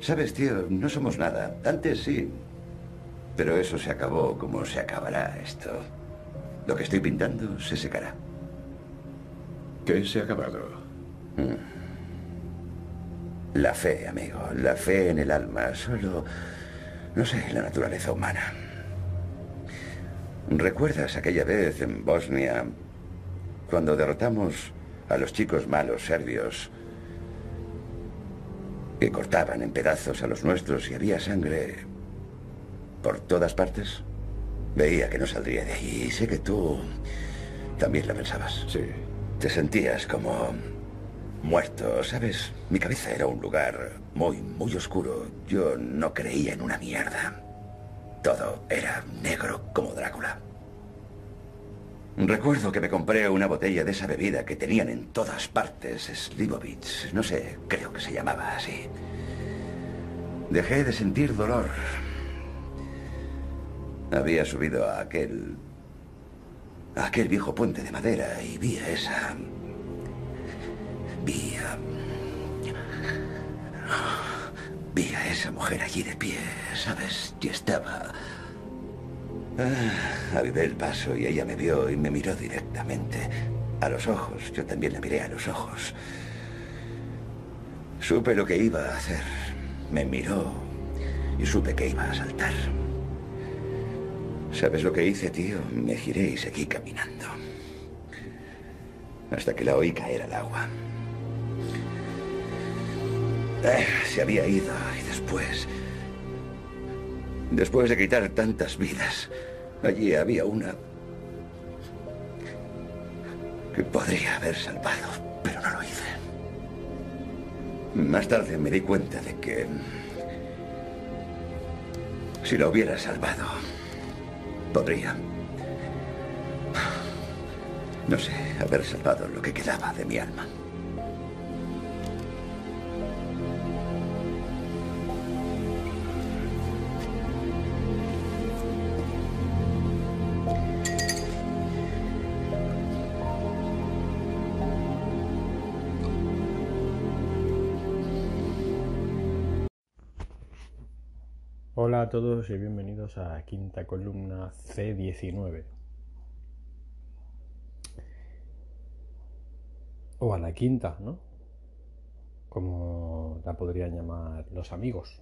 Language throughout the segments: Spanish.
Sabes, tío, no somos nada. Antes sí. Pero eso se acabó como se acabará esto. Lo que estoy pintando se secará. ¿Qué se ha acabado? La fe, amigo. La fe en el alma. Solo... No sé, la naturaleza humana. ¿Recuerdas aquella vez en Bosnia cuando derrotamos a los chicos malos serbios que cortaban en pedazos a los nuestros y había sangre por todas partes? Veía que no saldría de ahí y sé que tú también la pensabas. Sí. Te sentías como muerto, ¿sabes? Mi cabeza era un lugar muy, muy oscuro. Yo no creía en una mierda. Todo era negro como Drácula. Recuerdo que me compré una botella de esa bebida que tenían en todas partes, Slivovitz. No sé, creo que se llamaba así. Dejé de sentir dolor. Había subido a aquel... a aquel viejo puente de madera y vi a esa... vi a... vi a esa mujer allí de pie, ¿sabes? Y estaba... Ah, avivé el paso y ella me vio y me miró directamente. A los ojos. Yo también la miré a los ojos. Supe lo que iba a hacer. Me miró y supe que iba a saltar. ¿Sabes lo que hice, tío? Me giré y seguí caminando. Hasta que la oí caer al agua. Eh, se había ido y después... Después de quitar tantas vidas, allí había una que podría haber salvado, pero no lo hice. Más tarde me di cuenta de que si lo hubiera salvado, podría, no sé, haber salvado lo que quedaba de mi alma. A todos y bienvenidos a quinta columna C19. O a la quinta, ¿no? Como la podrían llamar los amigos.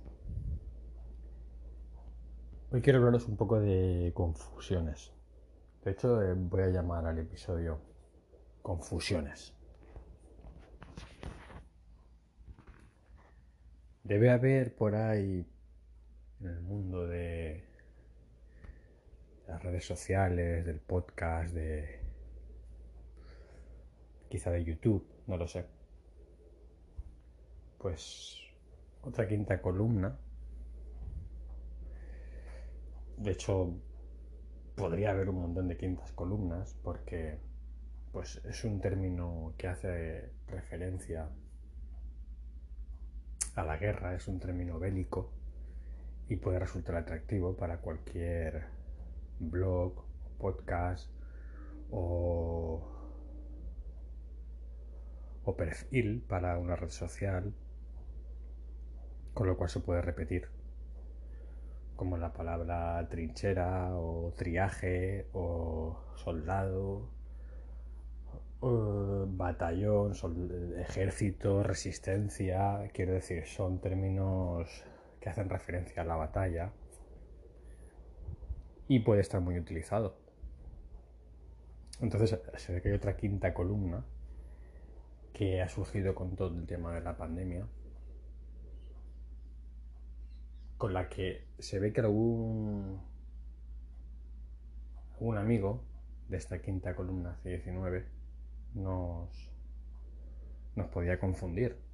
Hoy quiero hablaros un poco de confusiones. De hecho, eh, voy a llamar al episodio Confusiones. Debe haber por ahí en el mundo de las redes sociales, del podcast, de quizá de YouTube, no lo sé. Pues otra quinta columna. De hecho, podría haber un montón de quintas columnas porque pues es un término que hace referencia a la guerra, es un término bélico y puede resultar atractivo para cualquier blog, podcast o, perfil para una red social, con lo cual se puede repetir, como la palabra trinchera o triaje o soldado, o batallón, ejército, resistencia, quiero decir, son términos que hacen referencia a la batalla y puede estar muy utilizado. Entonces se ve que hay otra quinta columna que ha surgido con todo el tema de la pandemia, con la que se ve que algún, amigo de esta quinta columna C19 nos, nos podía confundir.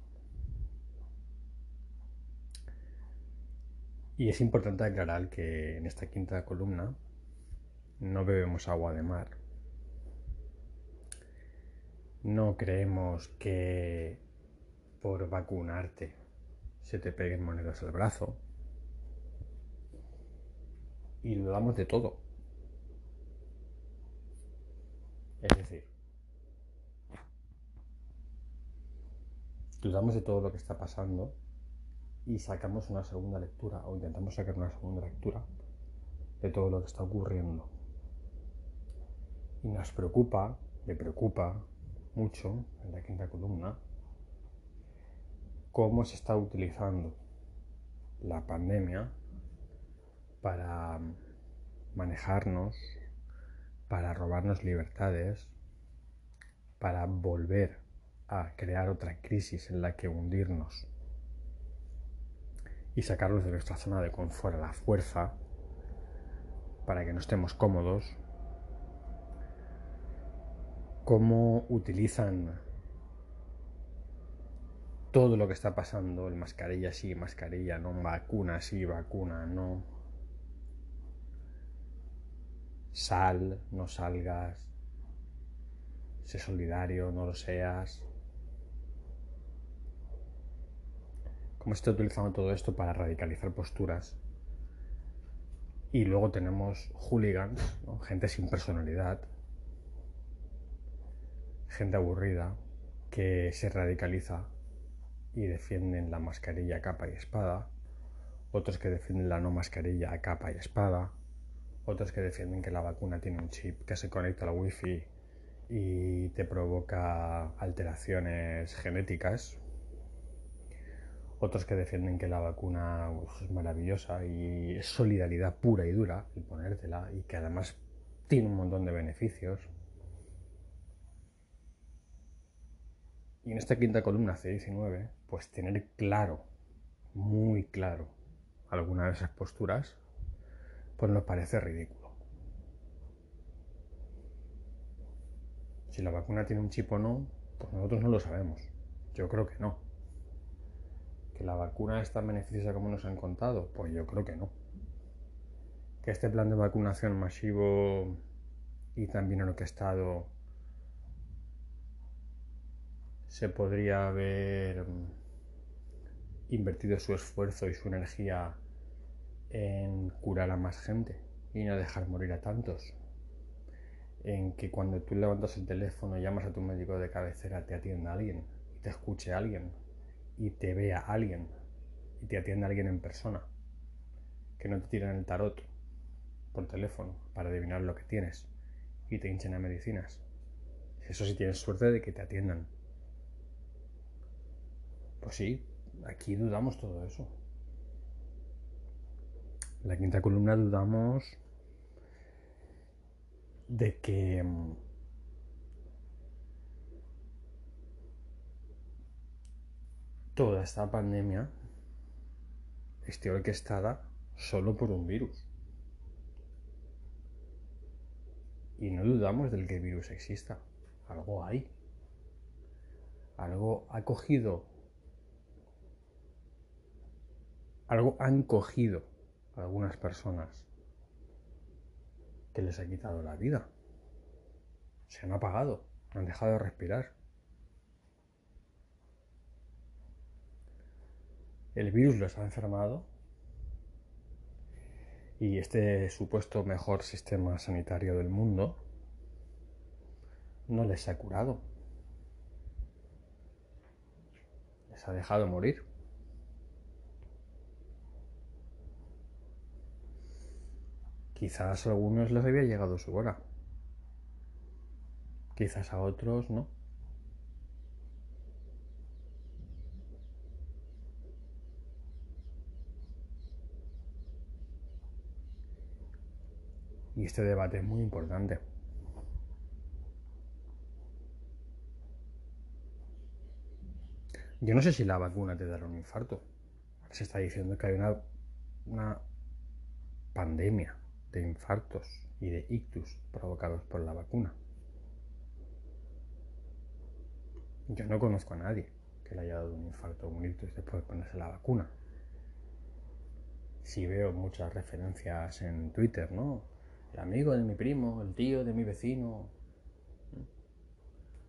Y es importante aclarar que en esta quinta columna no bebemos agua de mar. No creemos que por vacunarte se te peguen monedas al brazo. Y dudamos de todo. Es decir, dudamos de todo lo que está pasando y sacamos una segunda lectura o intentamos sacar una segunda lectura de todo lo que está ocurriendo. Y nos preocupa, me preocupa mucho en la quinta columna, cómo se está utilizando la pandemia para manejarnos, para robarnos libertades, para volver a crear otra crisis en la que hundirnos y sacarlos de nuestra zona de confort a la fuerza para que no estemos cómodos, cómo utilizan todo lo que está pasando, el mascarilla sí, mascarilla no, vacuna sí, vacuna no, sal, no salgas, sé solidario, no lo seas. Cómo está utilizando todo esto para radicalizar posturas. Y luego tenemos hooligans, gente sin personalidad, gente aburrida que se radicaliza y defienden la mascarilla a capa y espada, otros que defienden la no mascarilla a capa y espada, otros que defienden que la vacuna tiene un chip que se conecta a la wifi y te provoca alteraciones genéticas, otros que defienden que la vacuna es maravillosa y es solidaridad pura y dura el ponértela y que además tiene un montón de beneficios. Y en esta quinta columna C19, pues tener claro, muy claro, alguna de esas posturas, pues nos parece ridículo. Si la vacuna tiene un chip o no, pues nosotros no lo sabemos. Yo creo que no. ¿Que la vacuna es tan beneficiosa como nos han contado? Pues yo creo que no. ¿Que este plan de vacunación masivo y también en lo que ha estado se podría haber invertido su esfuerzo y su energía en curar a más gente y no dejar morir a tantos? En que cuando tú levantas el teléfono, llamas a tu médico de cabecera, te atienda alguien, y te escuche alguien, y te vea alguien, y te atienda alguien en persona. Que no te tiren el tarot por teléfono para adivinar lo que tienes y te hinchen a medicinas. Eso sí tienes suerte de que te atiendan. Pues sí, aquí dudamos todo eso. La quinta columna dudamos de que toda esta pandemia esté orquestada solo por un virus. Y no dudamos del que el virus exista. Algo hay. Algo ha cogido. Algo han cogido algunas personas que les ha quitado la vida. Se han apagado, han dejado de respirar. El virus los ha enfermado y este supuesto mejor sistema sanitario del mundo no les ha curado. Les ha dejado morir. Quizás a algunos les había llegado su hora. Quizás a otros no. Y este debate es muy importante. Yo no sé si la vacuna te dará un infarto. Se está diciendo que hay una, una pandemia de infartos y de ictus provocados por la vacuna. Yo no conozco a nadie que le haya dado un infarto o un ictus después de ponerse la vacuna. Si veo muchas referencias en Twitter, ¿no? El amigo de mi primo, el tío de mi vecino.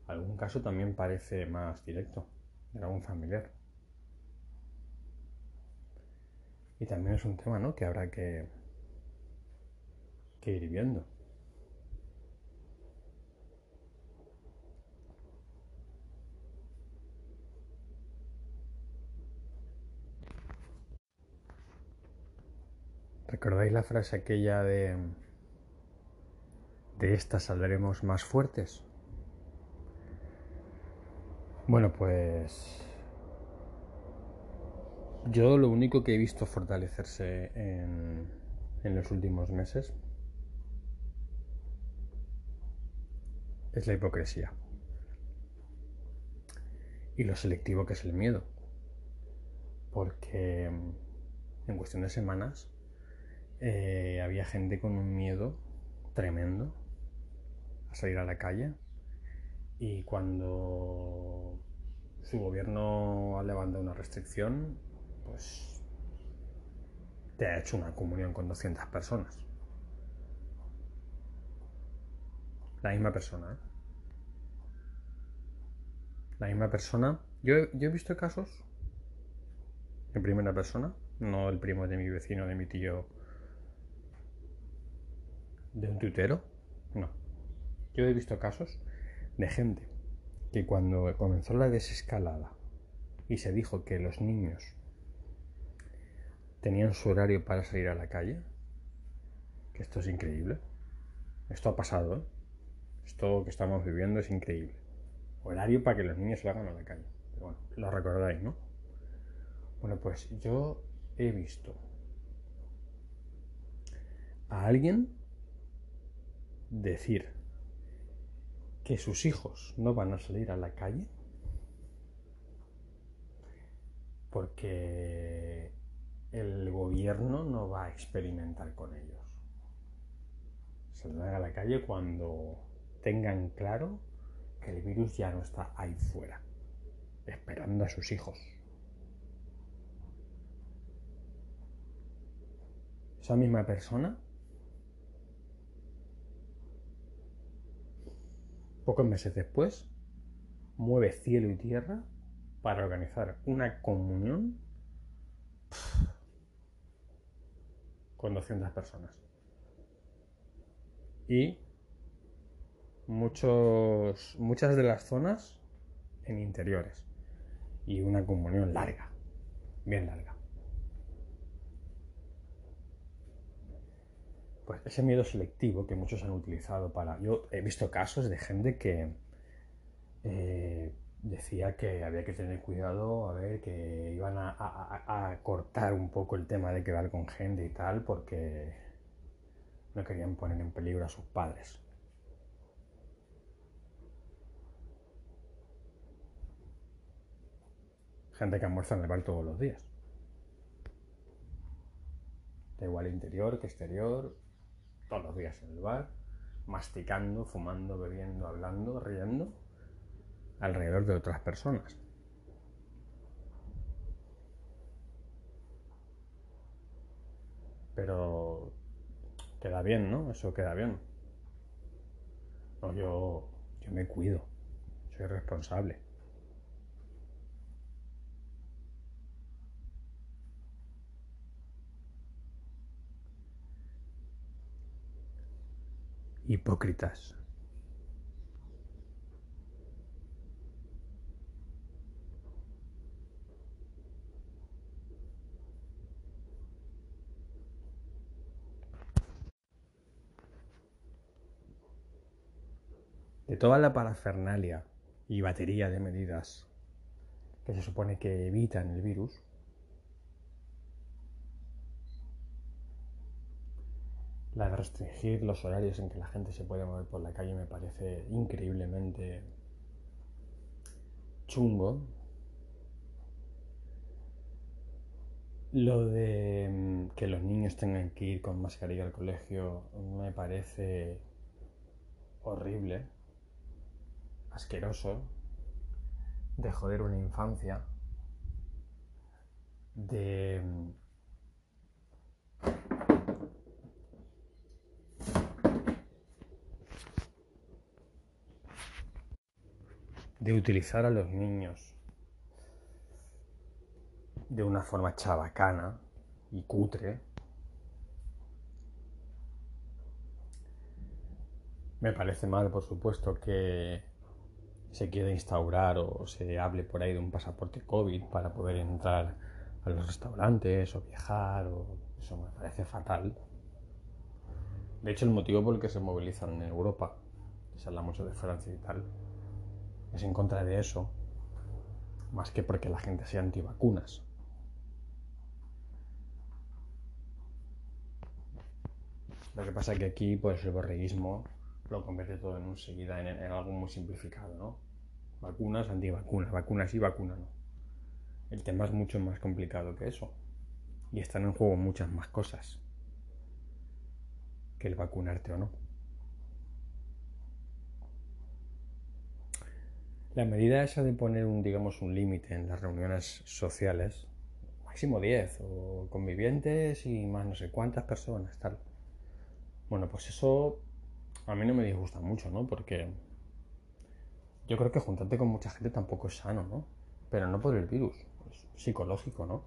Algún caso también parece más directo, de algún familiar. Y también es un tema, ¿no? Que habrá que que ir viendo. ¿Recordáis la frase aquella de de esta saldremos más fuertes? Bueno, pues yo lo único que he visto fortalecerse en, en los últimos meses es la hipocresía y lo selectivo que es el miedo. Porque en cuestión de semanas eh, había gente con un miedo tremendo salir a la calle y cuando su gobierno ha levantado una restricción, pues te ha hecho una comunión con 200 personas. La misma persona, ¿eh? La misma persona. Yo, yo he visto casos en primera persona, no el primo de mi vecino, de mi tío, de un tutero, no. Yo he visto casos de gente que cuando comenzó la desescalada y se dijo que los niños tenían su horario para salir a la calle, que esto es increíble, esto ha pasado, ¿eh? esto que estamos viviendo es increíble. Horario para que los niños salgan a la calle. Pero bueno, lo recordáis, ¿no? Bueno, pues yo he visto a alguien decir que sus hijos no van a salir a la calle porque el gobierno no va a experimentar con ellos. Saldrán a la calle cuando tengan claro que el virus ya no está ahí fuera, esperando a sus hijos. Esa misma persona, pocos meses después, mueve cielo y tierra para organizar una comunión con 200 personas. Y muchos, muchas de las zonas en interiores y una comunión larga, bien larga. Pues ese miedo selectivo que muchos han utilizado para... Yo he visto casos de gente que eh, decía que había que tener cuidado, a ver, que iban a, a cortar un poco el tema de quedar con gente y tal, porque no querían poner en peligro a sus padres. Gente que almuerza en el bar todos los días. Da igual interior que exterior, todos los días en el bar, masticando, fumando, bebiendo, hablando, riendo, alrededor de otras personas. Pero queda bien, ¿no? Eso queda bien. No, yo, yo me cuido, soy responsable. Hipócritas. De toda la parafernalia y batería de medidas que se supone que evitan el virus, La de restringir los horarios en que la gente se puede mover por la calle me parece increíblemente chungo. Lo de mm, que los niños tengan que ir con mascarilla al colegio me parece horrible, asqueroso, de joder una infancia, de de utilizar a los niños de una forma chabacana y cutre, me parece mal, por supuesto, que se quiera instaurar o se hable por ahí de un pasaporte COVID para poder entrar a los restaurantes o viajar. O... Eso me parece fatal. De hecho, el motivo por el que se movilizan en Europa, se habla mucho de Francia y tal, es en contra de eso, más que porque la gente sea antivacunas. Lo que pasa es que aquí, pues el borreguismo lo convierte todo en un seguida, en, en algo muy simplificado, ¿no? Vacunas, antivacunas, vacunas y vacuna no. El tema es mucho más complicado que eso. Y están en juego muchas más cosas que el vacunarte o no. La medida esa de poner un, digamos, un límite en las reuniones sociales, máximo 10, o convivientes y más no sé cuántas personas, tal. Bueno, pues eso a mí no me disgusta mucho, ¿no? Porque yo creo que juntarte con mucha gente tampoco es sano, ¿no? Pero no por el virus, es psicológico, ¿no?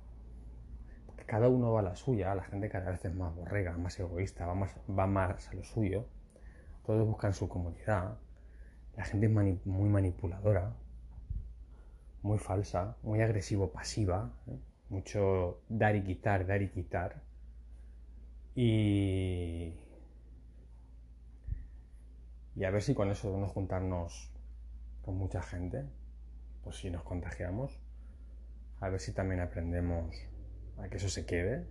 Porque cada uno va a la suya, la gente cada vez es más borrega, más egoísta, va más, va más a lo suyo. Todos buscan su comodidad. La gente es muy manipuladora, muy falsa, muy agresivo-pasiva, ¿eh? mucho dar y quitar, dar y quitar. Y... A ver si con eso de no juntarnos con mucha gente, pues si nos contagiamos, a ver si también aprendemos a que eso se quede.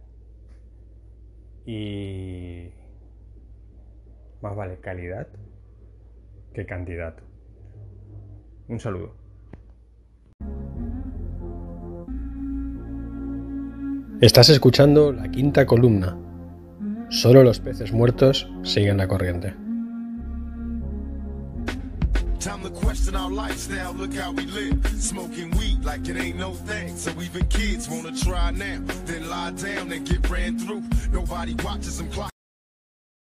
Y más vale calidad qué cantidad. Un saludo. Estás escuchando la quinta columna. Solo los peces muertos siguen la corriente. Time to question our lifestyle, look how we live. Smoking weed like it ain't no thing. So even kids wanna try now. Then lie down and get ran through. Nobody watches them clock.